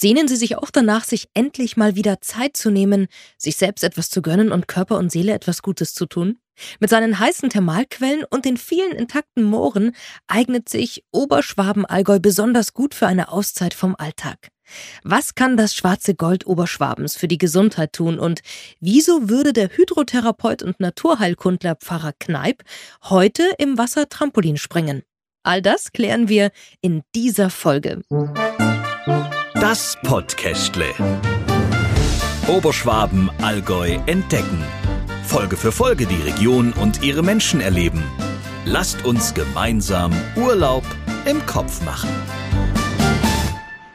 Sehnen Sie sich auch danach, sich endlich mal wieder Zeit zu nehmen, sich selbst etwas zu gönnen und Körper und Seele etwas Gutes zu tun? Mit seinen heißen Thermalquellen und den vielen intakten Mooren eignet sich Oberschwaben-Allgäu besonders gut für eine Auszeit vom Alltag. Was kann das schwarze Gold Oberschwabens für die Gesundheit tun und wieso würde der Hydrotherapeut und Naturheilkundler Pfarrer Kneip heute im Wasser Trampolin springen? All das klären wir in dieser Folge. Das Podcastle. Oberschwaben, Allgäu entdecken. Folge für Folge die Region und ihre Menschen erleben. Lasst uns gemeinsam Urlaub im Kopf machen.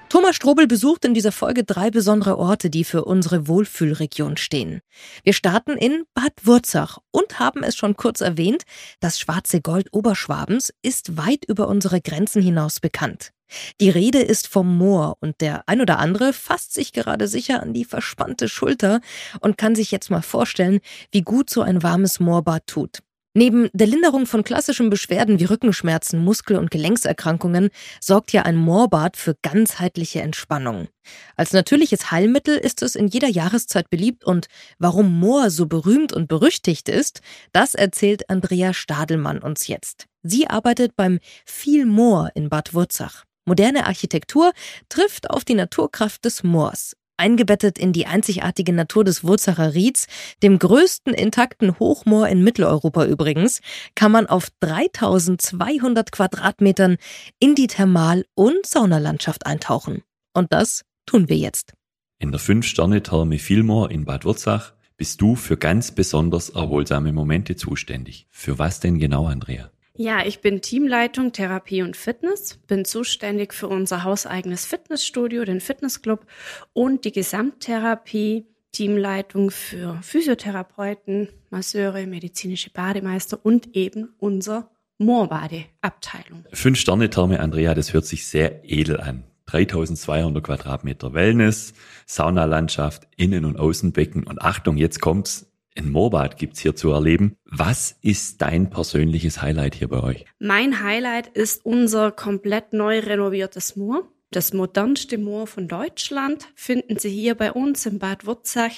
Thomas Strobel besucht in dieser Folge drei besondere Orte, die für unsere Wohlfühlregion stehen. Wir starten in Bad Wurzach und haben es schon kurz erwähnt, das schwarze Gold Oberschwabens ist weit über unsere Grenzen hinaus bekannt. Die Rede ist vom Moor und der ein oder andere fasst sich gerade sicher an die verspannte Schulter und kann sich jetzt mal vorstellen, wie gut so ein warmes Moorbad tut. Neben der Linderung von klassischen Beschwerden wie Rückenschmerzen, Muskel- und Gelenkserkrankungen sorgt ja ein Moorbad für ganzheitliche Entspannung. Als natürliches Heilmittel ist es in jeder Jahreszeit beliebt und warum Moor so berühmt und berüchtigt ist, das erzählt Andrea Stadelmann uns jetzt. Sie arbeitet beim Viel Moor in Bad Wurzach. Moderne Architektur trifft auf die Naturkraft des Moors. Eingebettet in die einzigartige Natur des Wurzacher Rieds, dem größten intakten Hochmoor in Mitteleuropa übrigens, kann man auf 3200 Quadratmetern in die Thermal- und Saunalandschaft eintauchen. Und das tun wir jetzt. In der Fünf-Sterne-Therme Vilmor in Bad Wurzach bist du für ganz besonders erholsame Momente zuständig. Für was denn genau, Andrea? Ja, ich bin Teamleitung Therapie und Fitness, bin zuständig für unser hauseigenes Fitnessstudio, den Fitnessclub und die Gesamttherapie, Teamleitung für Physiotherapeuten, Masseure, medizinische Bademeister und eben unser Moorbadeabteilung. Fünf Sterne Therme Andrea, das hört sich sehr edel an. 3200 Quadratmeter Wellness, Saunalandschaft, Innen- und Außenbecken und Achtung, jetzt kommt's, ein Moorbad gibt's hier zu erleben. Was ist dein persönliches Highlight hier bei euch? Mein Highlight ist unser komplett neu renoviertes Moor. Das modernste Moor von Deutschland finden Sie hier bei uns im Bad Wurzach,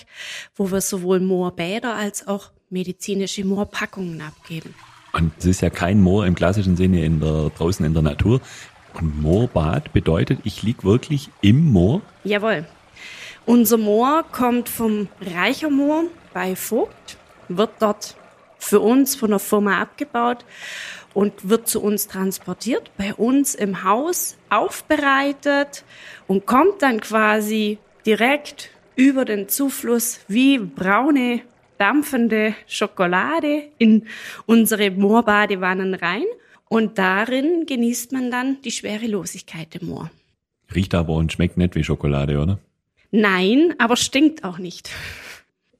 wo wir sowohl Moorbäder als auch medizinische Moorpackungen abgeben. Und es ist ja kein Moor im klassischen Sinne in der, draußen in der Natur. Und Moorbad bedeutet, ich lieg wirklich im Moor? Jawohl. Unser Moor kommt vom Reichermoor bei Vogt, wird dort für uns von der Firma abgebaut und wird zu uns transportiert, bei uns im Haus aufbereitet und kommt dann quasi direkt über den Zufluss wie braune, dampfende Schokolade in unsere Moorbadewannen rein. Und darin genießt man dann die Schwerelosigkeit im Moor. Riecht aber und schmeckt nicht wie Schokolade, oder? Nein, aber stinkt auch nicht.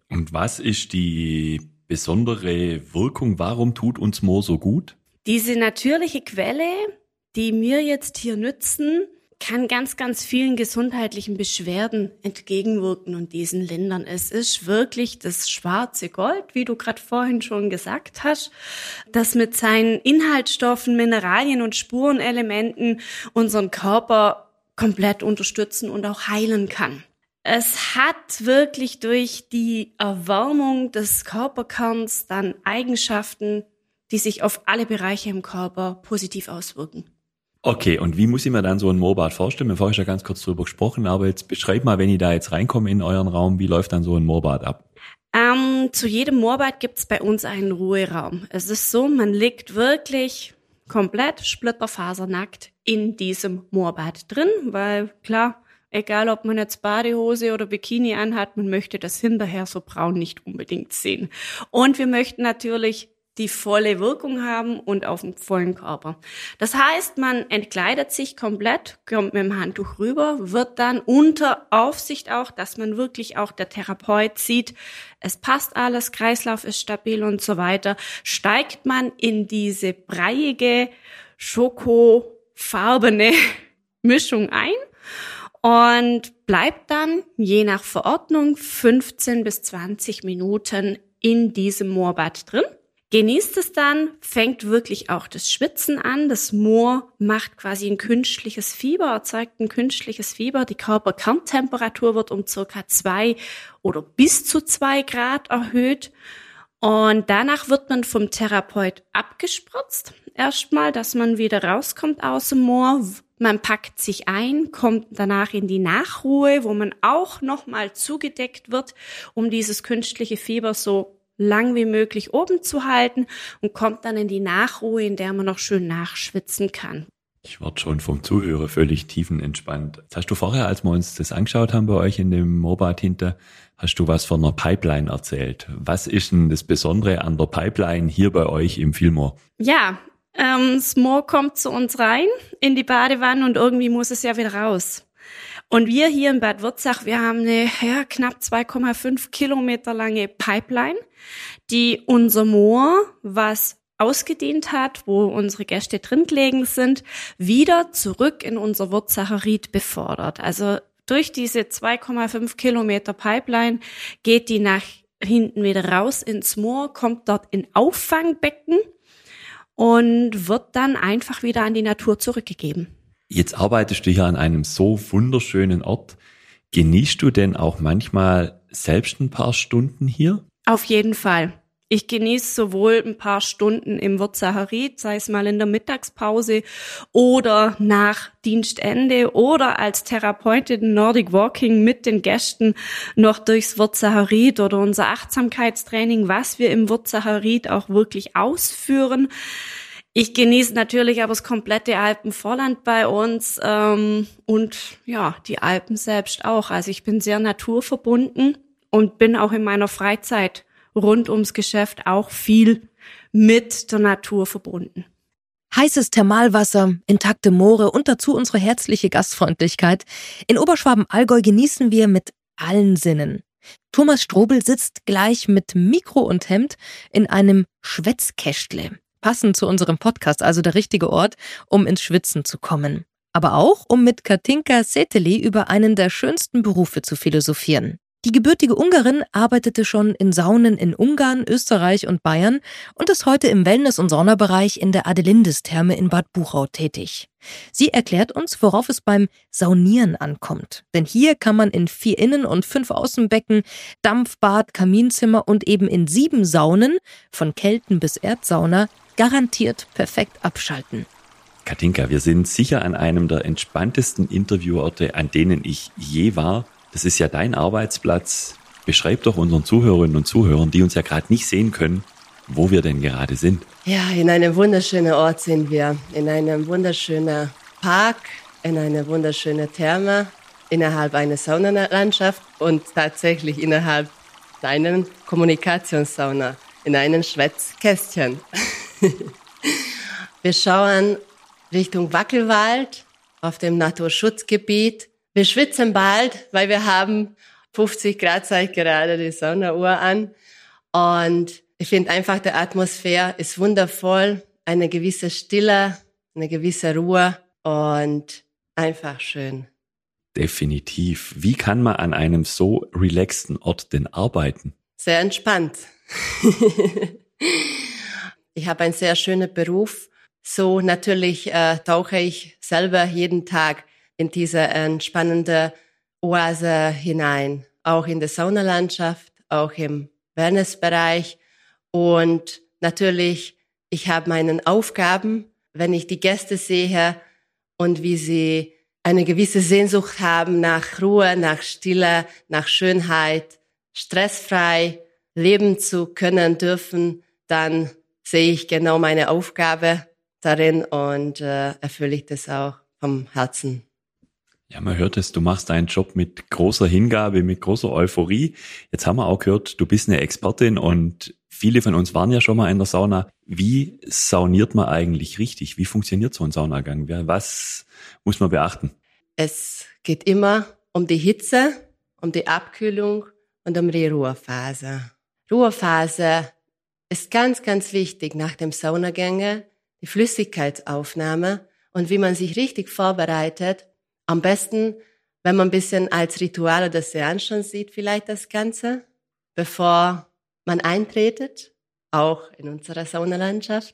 Und was ist die besondere Wirkung? Warum tut uns Moor so gut? Diese natürliche Quelle, die wir jetzt hier nützen, kann ganz, ganz vielen gesundheitlichen Beschwerden entgegenwirken und diesen Ländern. Es ist wirklich das schwarze Gold, wie du gerade vorhin schon gesagt hast, das mit seinen Inhaltsstoffen, Mineralien und Spurenelementen unseren Körper komplett unterstützen und auch heilen kann. Es hat wirklich durch die Erwärmung des Körperkerns dann Eigenschaften, die sich auf alle Bereiche im Körper positiv auswirken. Okay, und wie muss ich mir dann so ein Moorbad vorstellen? Wir haben vorhin schon ganz kurz drüber gesprochen, aber jetzt beschreib mal, wenn ich da jetzt reinkomme in euren Raum, wie läuft dann so ein Moorbad ab? Ähm, zu jedem Moorbad gibt es bei uns einen Ruheraum. Es ist so, man liegt wirklich komplett splitterfasernackt in diesem Moorbad drin, weil klar, Egal, ob man jetzt Badehose oder Bikini anhat, man möchte das hinterher so braun nicht unbedingt sehen. Und wir möchten natürlich die volle Wirkung haben und auf dem vollen Körper. Das heißt, man entkleidet sich komplett, kommt mit dem Handtuch rüber, wird dann unter Aufsicht auch, dass man wirklich auch der Therapeut sieht, es passt alles, Kreislauf ist stabil und so weiter, steigt man in diese breiige, schokofarbene Mischung ein und bleibt dann je nach Verordnung 15 bis 20 Minuten in diesem Moorbad drin. genießt es dann, fängt wirklich auch das Schwitzen an. Das Moor macht quasi ein künstliches Fieber, erzeugt ein künstliches Fieber. Die Körperkerntemperatur wird um circa zwei oder bis zu zwei Grad erhöht. Und danach wird man vom Therapeut abgespritzt. Erstmal, dass man wieder rauskommt aus dem Moor. Man packt sich ein, kommt danach in die Nachruhe, wo man auch nochmal zugedeckt wird, um dieses künstliche Fieber so lang wie möglich oben zu halten und kommt dann in die Nachruhe, in der man noch schön nachschwitzen kann. Ich werde schon vom Zuhörer völlig tiefenentspannt. Jetzt hast du vorher, als wir uns das angeschaut haben bei euch in dem Mobat hinter, hast du was von einer Pipeline erzählt. Was ist denn das Besondere an der Pipeline hier bei euch im Filmor? Ja, ähm, Moor kommt zu uns rein in die Badewanne und irgendwie muss es ja wieder raus. Und wir hier in Bad Wurzach, wir haben eine ja, knapp 2,5 Kilometer lange Pipeline, die unser Moor, was ausgedient hat, wo unsere Gäste drin gelegen sind, wieder zurück in unser Wurzacher Ried befördert. Also durch diese 2,5 Kilometer Pipeline geht die nach hinten wieder raus ins Moor, kommt dort in Auffangbecken und wird dann einfach wieder an die Natur zurückgegeben. Jetzt arbeitest du hier an einem so wunderschönen Ort. Genießt du denn auch manchmal selbst ein paar Stunden hier? Auf jeden Fall. Ich genieße sowohl ein paar Stunden im Wirtsacherit, sei es mal in der Mittagspause oder nach Dienstende oder als Therapeutin Nordic Walking mit den Gästen noch durchs Wirtsacherit oder unser Achtsamkeitstraining, was wir im Wirtsacherit auch wirklich ausführen. Ich genieße natürlich aber das komplette Alpenvorland bei uns ähm, und ja, die Alpen selbst auch. Also ich bin sehr naturverbunden und bin auch in meiner Freizeit rund ums Geschäft auch viel mit der Natur verbunden. Heißes Thermalwasser, intakte Moore und dazu unsere herzliche Gastfreundlichkeit. In Oberschwaben-Allgäu genießen wir mit allen Sinnen. Thomas Strobel sitzt gleich mit Mikro und Hemd in einem Schwätzkästle. Passend zu unserem Podcast, also der richtige Ort, um ins Schwitzen zu kommen. Aber auch, um mit Katinka Seteli über einen der schönsten Berufe zu philosophieren. Die gebürtige Ungarin arbeitete schon in Saunen in Ungarn, Österreich und Bayern und ist heute im Wellness- und Saunabereich in der Adelindis-Therme in Bad Buchau tätig. Sie erklärt uns, worauf es beim Saunieren ankommt. Denn hier kann man in vier Innen- und fünf Außenbecken, Dampfbad, Kaminzimmer und eben in sieben Saunen, von Kelten bis Erdsauna, garantiert perfekt abschalten. Katinka, wir sind sicher an einem der entspanntesten Intervieworte, an denen ich je war das ist ja dein Arbeitsplatz. Beschreib doch unseren Zuhörerinnen und Zuhörern, die uns ja gerade nicht sehen können, wo wir denn gerade sind. Ja, in einem wunderschönen Ort sind wir. In einem wunderschönen Park, in einer wunderschönen Therme, innerhalb einer Saunalandschaft und tatsächlich innerhalb einer Kommunikationssauna, in einem Schwätzkästchen. wir schauen Richtung Wackelwald auf dem Naturschutzgebiet wir schwitzen bald, weil wir haben 50 Grad seit gerade die Sonnenuhr an. Und ich finde einfach, die Atmosphäre ist wundervoll, eine gewisse Stille, eine gewisse Ruhe und einfach schön. Definitiv. Wie kann man an einem so relaxten Ort denn arbeiten? Sehr entspannt. ich habe einen sehr schönen Beruf. So natürlich äh, tauche ich selber jeden Tag in diese entspannende Oase hinein, auch in der Saunalandschaft, auch im Wellnessbereich und natürlich, ich habe meinen Aufgaben, wenn ich die Gäste sehe und wie sie eine gewisse Sehnsucht haben nach Ruhe, nach Stille, nach Schönheit, stressfrei leben zu können dürfen, dann sehe ich genau meine Aufgabe darin und äh, erfülle ich das auch vom Herzen. Ja, man hört es, du machst deinen Job mit großer Hingabe, mit großer Euphorie. Jetzt haben wir auch gehört, du bist eine Expertin und viele von uns waren ja schon mal in der Sauna. Wie sauniert man eigentlich richtig? Wie funktioniert so ein Saunagang? Was muss man beachten? Es geht immer um die Hitze, um die Abkühlung und um die Ruhephase. Ruhephase ist ganz, ganz wichtig nach dem Saunagänge, die Flüssigkeitsaufnahme und wie man sich richtig vorbereitet, am besten, wenn man ein bisschen als Ritual oder Seance schon sieht, vielleicht das Ganze, bevor man eintretet. auch in unserer Saunalandschaft,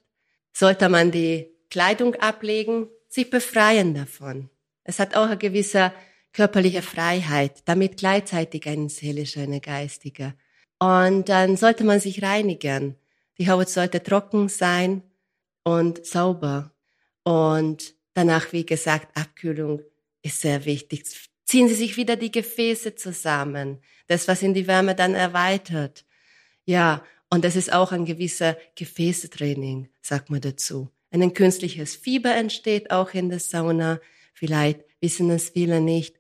sollte man die Kleidung ablegen, sich befreien davon. Es hat auch eine gewisse körperliche Freiheit, damit gleichzeitig eine seelische, eine geistige. Und dann sollte man sich reinigen. Die Haut sollte trocken sein und sauber. Und danach, wie gesagt, Abkühlung ist sehr wichtig. Ziehen Sie sich wieder die Gefäße zusammen. Das, was in die Wärme dann erweitert. Ja, und das ist auch ein gewisser Gefäßtraining, sagt man dazu. Ein künstliches Fieber entsteht auch in der Sauna. Vielleicht wissen es viele nicht.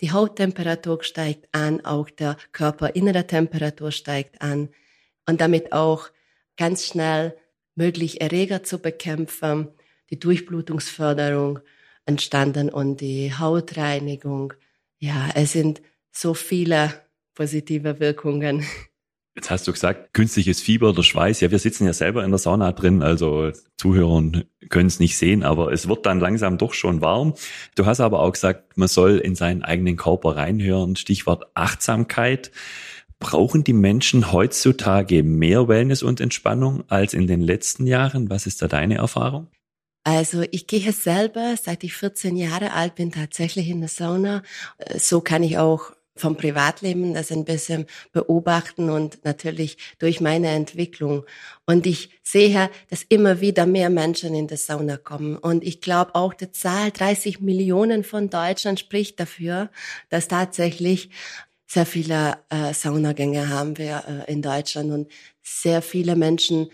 Die Hauttemperatur steigt an, auch der körperinnere Temperatur steigt an und damit auch ganz schnell möglich Erreger zu bekämpfen, die Durchblutungsförderung entstanden und die Hautreinigung. Ja, es sind so viele positive Wirkungen. Jetzt hast du gesagt, künstliches Fieber oder Schweiß. Ja, wir sitzen ja selber in der Sauna drin, also Zuhörer können es nicht sehen, aber es wird dann langsam doch schon warm. Du hast aber auch gesagt, man soll in seinen eigenen Körper reinhören. Stichwort Achtsamkeit. Brauchen die Menschen heutzutage mehr Wellness und Entspannung als in den letzten Jahren? Was ist da deine Erfahrung? Also ich gehe selber, seit ich 14 Jahre alt bin, tatsächlich in der Sauna. So kann ich auch vom Privatleben das ein bisschen beobachten und natürlich durch meine Entwicklung. Und ich sehe, dass immer wieder mehr Menschen in die Sauna kommen. Und ich glaube auch, die Zahl 30 Millionen von Deutschland spricht dafür, dass tatsächlich sehr viele äh, Saunagänge haben wir äh, in Deutschland und sehr viele Menschen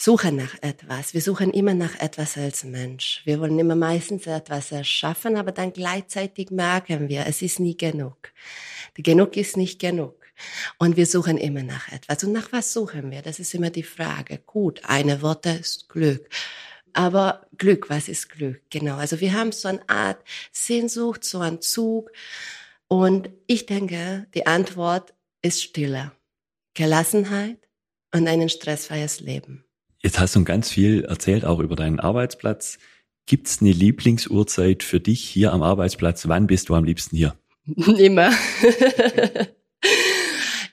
suchen nach etwas. Wir suchen immer nach etwas als Mensch. Wir wollen immer meistens etwas erschaffen, aber dann gleichzeitig merken wir, es ist nie genug. Genug ist nicht genug. Und wir suchen immer nach etwas. Und nach was suchen wir? Das ist immer die Frage. Gut, eine Worte ist Glück. Aber Glück, was ist Glück? Genau. Also wir haben so eine Art Sehnsucht, so einen Zug. Und ich denke, die Antwort ist Stille, Gelassenheit und ein stressfreies Leben. Jetzt hast du ganz viel erzählt, auch über deinen Arbeitsplatz. Gibt es eine Lieblingsuhrzeit für dich hier am Arbeitsplatz? Wann bist du am liebsten hier? Immer.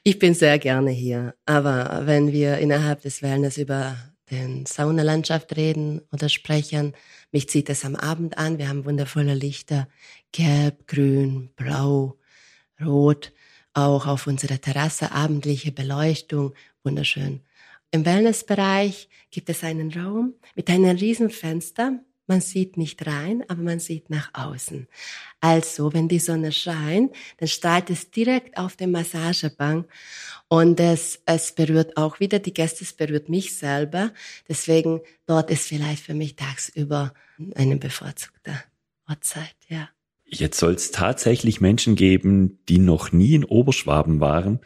ich bin sehr gerne hier. Aber wenn wir innerhalb des Wellness über den Saunalandschaft reden oder sprechen, mich zieht es am Abend an. Wir haben wundervolle Lichter. Gelb, grün, blau, rot. Auch auf unserer Terrasse abendliche Beleuchtung. Wunderschön. Im Wellnessbereich gibt es einen Raum mit einem riesen Fenster man sieht nicht rein, aber man sieht nach außen. Also, wenn die Sonne scheint, dann strahlt es direkt auf den Massagebank und es, es berührt auch wieder die Gäste, es berührt mich selber. Deswegen dort ist vielleicht für mich tagsüber eine bevorzugte Uhrzeit, ja. Jetzt soll es tatsächlich Menschen geben, die noch nie in Oberschwaben waren.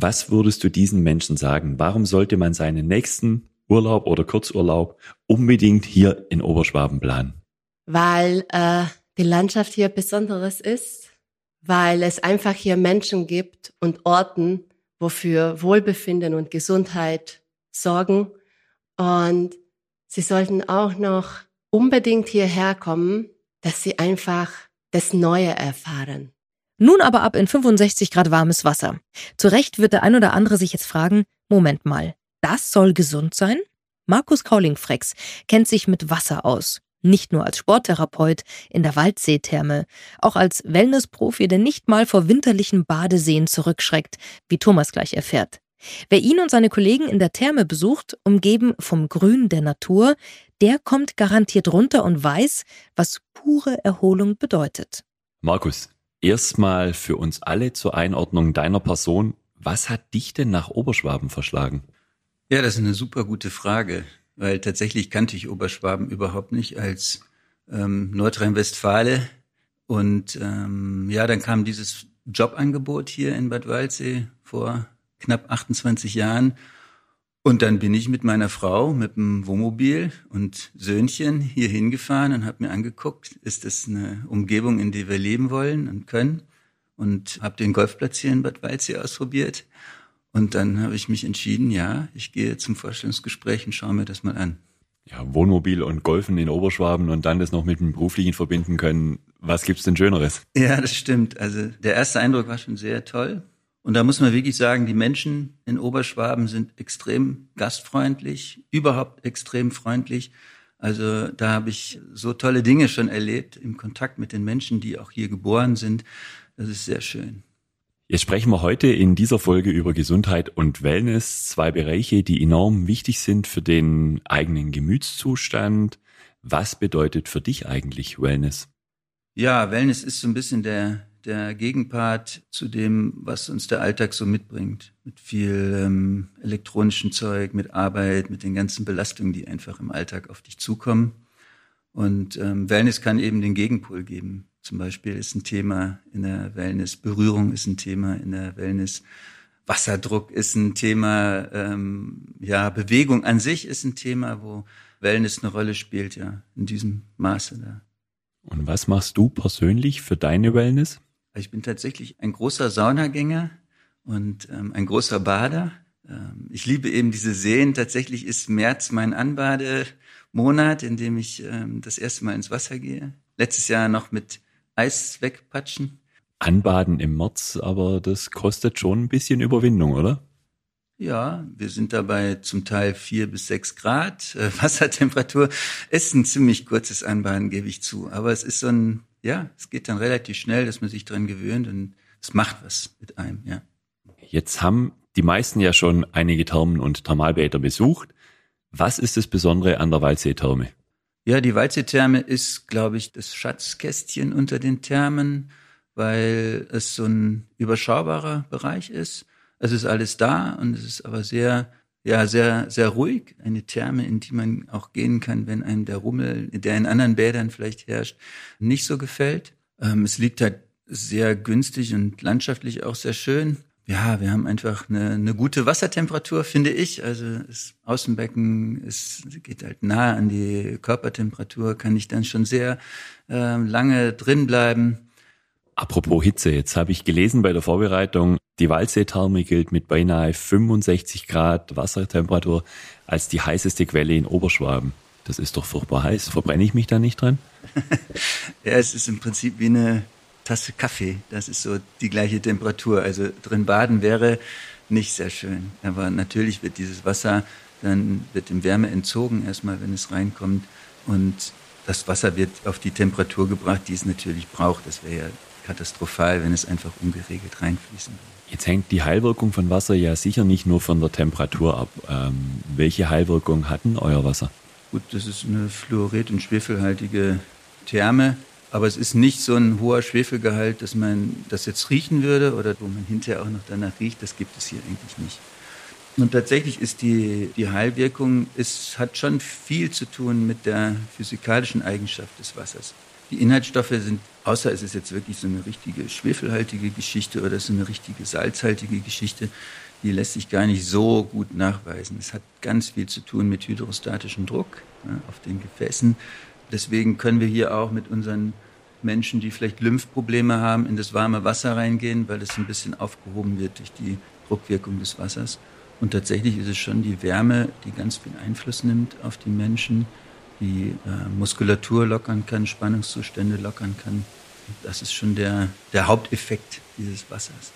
Was würdest du diesen Menschen sagen? Warum sollte man seinen nächsten Urlaub oder Kurzurlaub unbedingt hier in Oberschwaben planen? Weil äh, die Landschaft hier besonderes ist, weil es einfach hier Menschen gibt und Orten, wofür Wohlbefinden und Gesundheit sorgen. Und sie sollten auch noch unbedingt hierher kommen, dass sie einfach das Neue erfahren. Nun aber ab in 65 Grad warmes Wasser. Zu Recht wird der ein oder andere sich jetzt fragen, Moment mal, das soll gesund sein? Markus Kaulingfrex kennt sich mit Wasser aus. Nicht nur als Sporttherapeut in der Waldseetherme, auch als Wellnessprofi, der nicht mal vor winterlichen Badeseen zurückschreckt, wie Thomas gleich erfährt. Wer ihn und seine Kollegen in der Therme besucht, umgeben vom Grün der Natur, der kommt garantiert runter und weiß, was pure Erholung bedeutet. Markus, erstmal für uns alle zur Einordnung deiner Person. Was hat dich denn nach Oberschwaben verschlagen? Ja, das ist eine super gute Frage, weil tatsächlich kannte ich Oberschwaben überhaupt nicht als ähm, Nordrhein-Westfale. Und ähm, ja, dann kam dieses Jobangebot hier in Bad Waldsee vor knapp 28 Jahren. Und dann bin ich mit meiner Frau, mit dem Wohnmobil und Söhnchen hier hingefahren und habe mir angeguckt, ist das eine Umgebung, in der wir leben wollen und können. Und habe den Golfplatz hier in Bad Waldsee ausprobiert und dann habe ich mich entschieden, ja, ich gehe zum Vorstellungsgespräch und schaue mir das mal an. Ja, Wohnmobil und Golfen in Oberschwaben und dann das noch mit dem Beruflichen verbinden können. Was gibt's denn Schöneres? Ja, das stimmt. Also der erste Eindruck war schon sehr toll. Und da muss man wirklich sagen, die Menschen in Oberschwaben sind extrem gastfreundlich, überhaupt extrem freundlich. Also da habe ich so tolle Dinge schon erlebt im Kontakt mit den Menschen, die auch hier geboren sind. Das ist sehr schön. Jetzt sprechen wir heute in dieser Folge über Gesundheit und Wellness, zwei Bereiche, die enorm wichtig sind für den eigenen Gemütszustand. Was bedeutet für dich eigentlich Wellness? Ja, Wellness ist so ein bisschen der, der Gegenpart zu dem, was uns der Alltag so mitbringt. Mit viel ähm, elektronischen Zeug, mit Arbeit, mit den ganzen Belastungen, die einfach im Alltag auf dich zukommen. Und ähm, Wellness kann eben den Gegenpol geben. Zum Beispiel ist ein Thema in der Wellness, Berührung ist ein Thema in der Wellness, Wasserdruck ist ein Thema, ähm, ja, Bewegung an sich ist ein Thema, wo Wellness eine Rolle spielt, ja, in diesem Maße da. Und was machst du persönlich für deine Wellness? Ich bin tatsächlich ein großer Saunagänger und ähm, ein großer Bader. Ähm, ich liebe eben diese Seen. Tatsächlich ist März mein Anbademonat, in dem ich ähm, das erste Mal ins Wasser gehe. Letztes Jahr noch mit Eis wegpatschen. Anbaden im März, aber das kostet schon ein bisschen Überwindung, oder? Ja, wir sind dabei zum Teil vier bis sechs Grad. Äh, Wassertemperatur ist ein ziemlich kurzes Anbaden, gebe ich zu. Aber es ist so ein, ja, es geht dann relativ schnell, dass man sich dran gewöhnt und es macht was mit einem, ja. Jetzt haben die meisten ja schon einige Thermen und Thermalbäder besucht. Was ist das Besondere an der Waldseetherme? Ja, die Waldseetherme ist, glaube ich, das Schatzkästchen unter den Thermen, weil es so ein überschaubarer Bereich ist. Es ist alles da und es ist aber sehr, ja, sehr, sehr ruhig. Eine Therme, in die man auch gehen kann, wenn einem der Rummel, der in anderen Bädern vielleicht herrscht, nicht so gefällt. Ähm, es liegt halt sehr günstig und landschaftlich auch sehr schön ja, wir haben einfach eine, eine gute Wassertemperatur, finde ich. Also das Außenbecken ist, geht halt nahe an die Körpertemperatur, kann ich dann schon sehr äh, lange drin bleiben. Apropos Hitze, jetzt habe ich gelesen bei der Vorbereitung, die Waldseetherme gilt mit beinahe 65 Grad Wassertemperatur als die heißeste Quelle in Oberschwaben. Das ist doch furchtbar heiß. Verbrenne ich mich da nicht dran? ja, es ist im Prinzip wie eine Tasse Kaffee. Das ist so die gleiche Temperatur. Also drin baden wäre nicht sehr schön. Aber natürlich wird dieses Wasser, dann wird dem Wärme entzogen, erstmal, wenn es reinkommt. Und das Wasser wird auf die Temperatur gebracht, die es natürlich braucht. Das wäre ja katastrophal, wenn es einfach ungeregelt reinfließen würde. Jetzt hängt die Heilwirkung von Wasser ja sicher nicht nur von der Temperatur ab. Ähm, welche Heilwirkung hat denn euer Wasser? Gut, das ist eine fluorid- und schwefelhaltige Therme. Aber es ist nicht so ein hoher Schwefelgehalt, dass man das jetzt riechen würde oder wo man hinterher auch noch danach riecht. Das gibt es hier eigentlich nicht. Und tatsächlich ist die, die Heilwirkung, es hat schon viel zu tun mit der physikalischen Eigenschaft des Wassers. Die Inhaltsstoffe sind, außer es ist jetzt wirklich so eine richtige schwefelhaltige Geschichte oder so eine richtige salzhaltige Geschichte, die lässt sich gar nicht so gut nachweisen. Es hat ganz viel zu tun mit hydrostatischem Druck ja, auf den Gefäßen. Deswegen können wir hier auch mit unseren Menschen, die vielleicht Lymphprobleme haben, in das warme Wasser reingehen, weil es ein bisschen aufgehoben wird durch die Druckwirkung des Wassers. Und tatsächlich ist es schon die Wärme, die ganz viel Einfluss nimmt auf die Menschen, die äh, Muskulatur lockern kann, Spannungszustände lockern kann. Das ist schon der, der Haupteffekt dieses Wassers.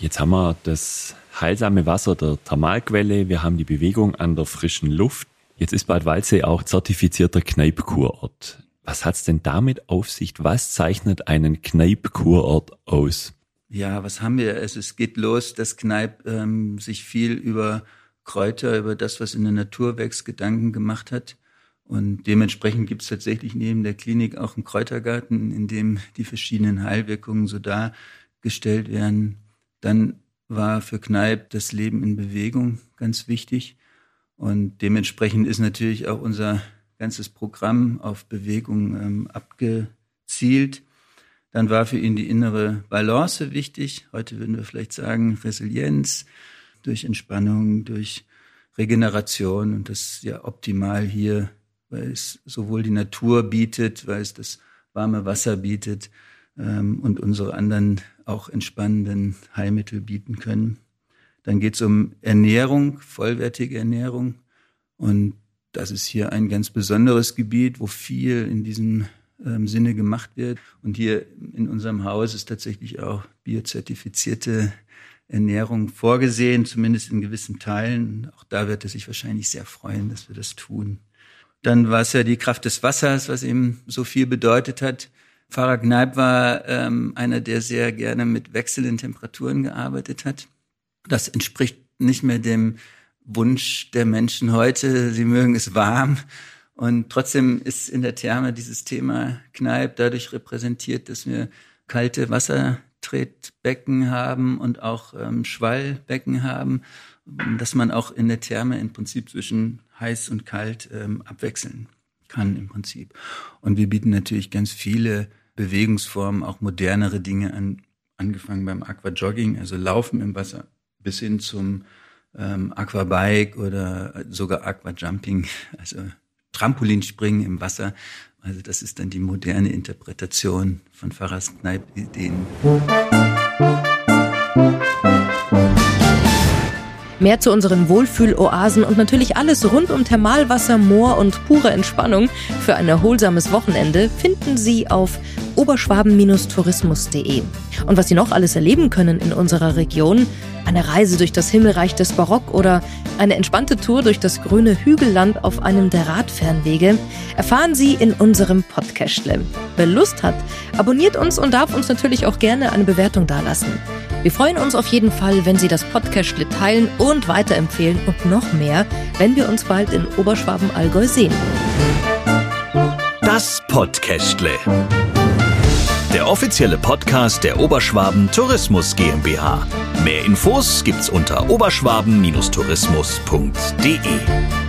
Jetzt haben wir das heilsame Wasser der Thermalquelle, wir haben die Bewegung an der frischen Luft, Jetzt ist Bad Waldsee auch zertifizierter Kneipkurort. Was hat's denn damit auf sich? Was zeichnet einen Kneipkurort aus? Ja, was haben wir? Es, es geht los, dass Kneip ähm, sich viel über Kräuter, über das, was in der Natur wächst, Gedanken gemacht hat. Und dementsprechend gibt es tatsächlich neben der Klinik auch einen Kräutergarten, in dem die verschiedenen Heilwirkungen so dargestellt werden. Dann war für Kneip das Leben in Bewegung ganz wichtig. Und dementsprechend ist natürlich auch unser ganzes Programm auf Bewegung ähm, abgezielt. Dann war für ihn die innere Balance wichtig. Heute würden wir vielleicht sagen Resilienz durch Entspannung, durch Regeneration und das ist ja optimal hier, weil es sowohl die Natur bietet, weil es das warme Wasser bietet ähm, und unsere anderen auch entspannenden Heilmittel bieten können. Dann geht es um Ernährung, vollwertige Ernährung. Und das ist hier ein ganz besonderes Gebiet, wo viel in diesem ähm, Sinne gemacht wird. Und hier in unserem Haus ist tatsächlich auch biozertifizierte Ernährung vorgesehen, zumindest in gewissen Teilen. Auch da wird er sich wahrscheinlich sehr freuen, dass wir das tun. Dann war es ja die Kraft des Wassers, was ihm so viel bedeutet hat. Pfarrer Kneip war ähm, einer, der sehr gerne mit wechselnden Temperaturen gearbeitet hat. Das entspricht nicht mehr dem Wunsch der Menschen heute. Sie mögen es warm. Und trotzdem ist in der Therme dieses Thema Kneipp dadurch repräsentiert, dass wir kalte Wassertretbecken haben und auch ähm, Schwallbecken haben, dass man auch in der Therme im Prinzip zwischen heiß und kalt ähm, abwechseln kann im Prinzip. Und wir bieten natürlich ganz viele Bewegungsformen, auch modernere Dinge an, angefangen beim Aquajogging, also Laufen im Wasser, bis hin zum ähm, Aquabike oder sogar Aquajumping, also Trampolinspringen im Wasser. Also das ist dann die moderne Interpretation von Pfarrers Kneipp-Ideen. Mehr zu unseren Wohlfühloasen und natürlich alles rund um Thermalwasser, Moor und pure Entspannung für ein erholsames Wochenende finden Sie auf oberschwaben-tourismus.de. Und was Sie noch alles erleben können in unserer Region, eine Reise durch das Himmelreich des Barock oder eine entspannte Tour durch das grüne Hügelland auf einem der Radfernwege, erfahren Sie in unserem Podcastle. Wer Lust hat, abonniert uns und darf uns natürlich auch gerne eine Bewertung dalassen. Wir freuen uns auf jeden Fall, wenn Sie das Podcastle teilen und weiterempfehlen und noch mehr, wenn wir uns bald in Oberschwaben-Allgäu sehen. Das Podcastle. Der offizielle Podcast der Oberschwaben Tourismus GmbH. Mehr Infos gibt's unter oberschwaben-tourismus.de.